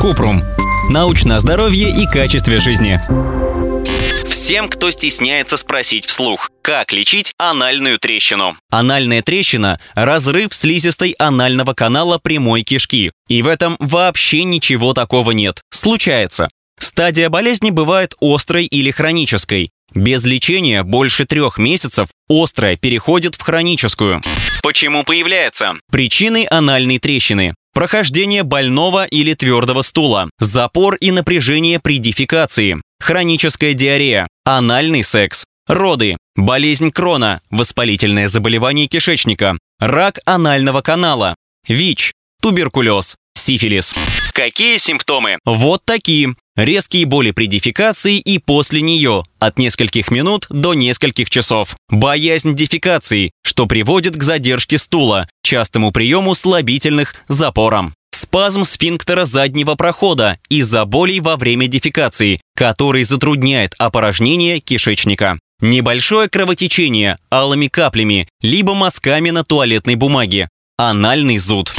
Купрум. Научное здоровье и качестве жизни. Всем, кто стесняется спросить вслух, как лечить анальную трещину. Анальная трещина – разрыв слизистой анального канала прямой кишки. И в этом вообще ничего такого нет. Случается. Стадия болезни бывает острой или хронической. Без лечения больше трех месяцев острая переходит в хроническую. Почему появляется? Причины анальной трещины. Прохождение больного или твердого стула, запор и напряжение при дефекации, хроническая диарея, анальный секс, роды, болезнь крона, воспалительное заболевание кишечника, рак анального канала, ВИЧ, туберкулез, сифилис. Какие симптомы? Вот такие. Резкие боли при дефекации и после нее, от нескольких минут до нескольких часов. Боязнь дефекации, что приводит к задержке стула, частому приему слабительных, запором. Спазм сфинктера заднего прохода из-за болей во время дефекации, который затрудняет опорожнение кишечника. Небольшое кровотечение алыми каплями, либо мазками на туалетной бумаге. Анальный зуд.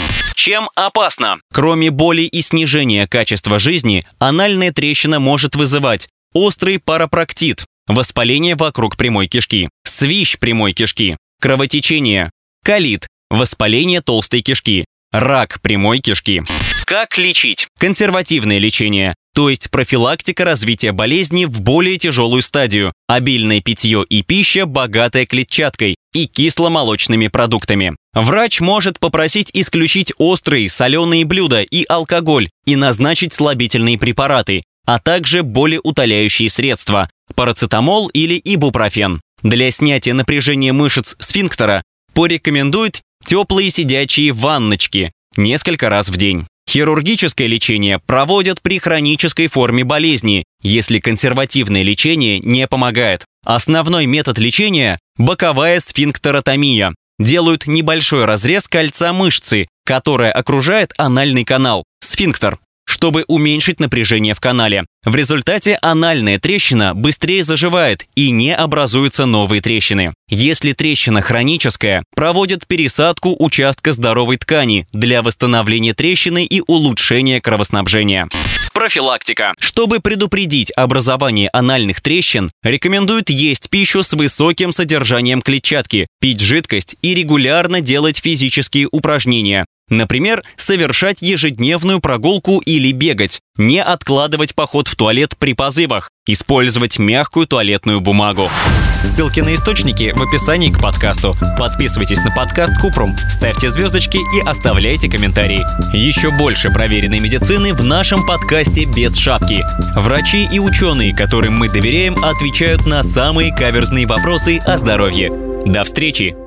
Чем опасно? Кроме боли и снижения качества жизни, анальная трещина может вызывать острый парапроктит, воспаление вокруг прямой кишки, свищ прямой кишки, кровотечение, колит, воспаление толстой кишки, рак прямой кишки. Как лечить? Консервативное лечение, то есть профилактика развития болезни в более тяжелую стадию, обильное питье и пища, богатая клетчаткой и кисломолочными продуктами. Врач может попросить исключить острые соленые блюда и алкоголь и назначить слабительные препараты, а также болеутоляющие средства – парацетамол или ибупрофен. Для снятия напряжения мышц сфинктера порекомендуют теплые сидячие ванночки несколько раз в день. Хирургическое лечение проводят при хронической форме болезни, если консервативное лечение не помогает. Основной метод лечения – боковая сфинктеротомия. Делают небольшой разрез кольца мышцы, которая окружает анальный канал – сфинктер чтобы уменьшить напряжение в канале. В результате анальная трещина быстрее заживает и не образуются новые трещины. Если трещина хроническая, проводят пересадку участка здоровой ткани для восстановления трещины и улучшения кровоснабжения. Профилактика. Чтобы предупредить образование анальных трещин, рекомендуют есть пищу с высоким содержанием клетчатки, пить жидкость и регулярно делать физические упражнения. Например, совершать ежедневную прогулку или бегать, не откладывать поход в туалет при позывах, использовать мягкую туалетную бумагу. Ссылки на источники в описании к подкасту. Подписывайтесь на подкаст Купрум, ставьте звездочки и оставляйте комментарии. Еще больше проверенной медицины в нашем подкасте «Без шапки». Врачи и ученые, которым мы доверяем, отвечают на самые каверзные вопросы о здоровье. До встречи!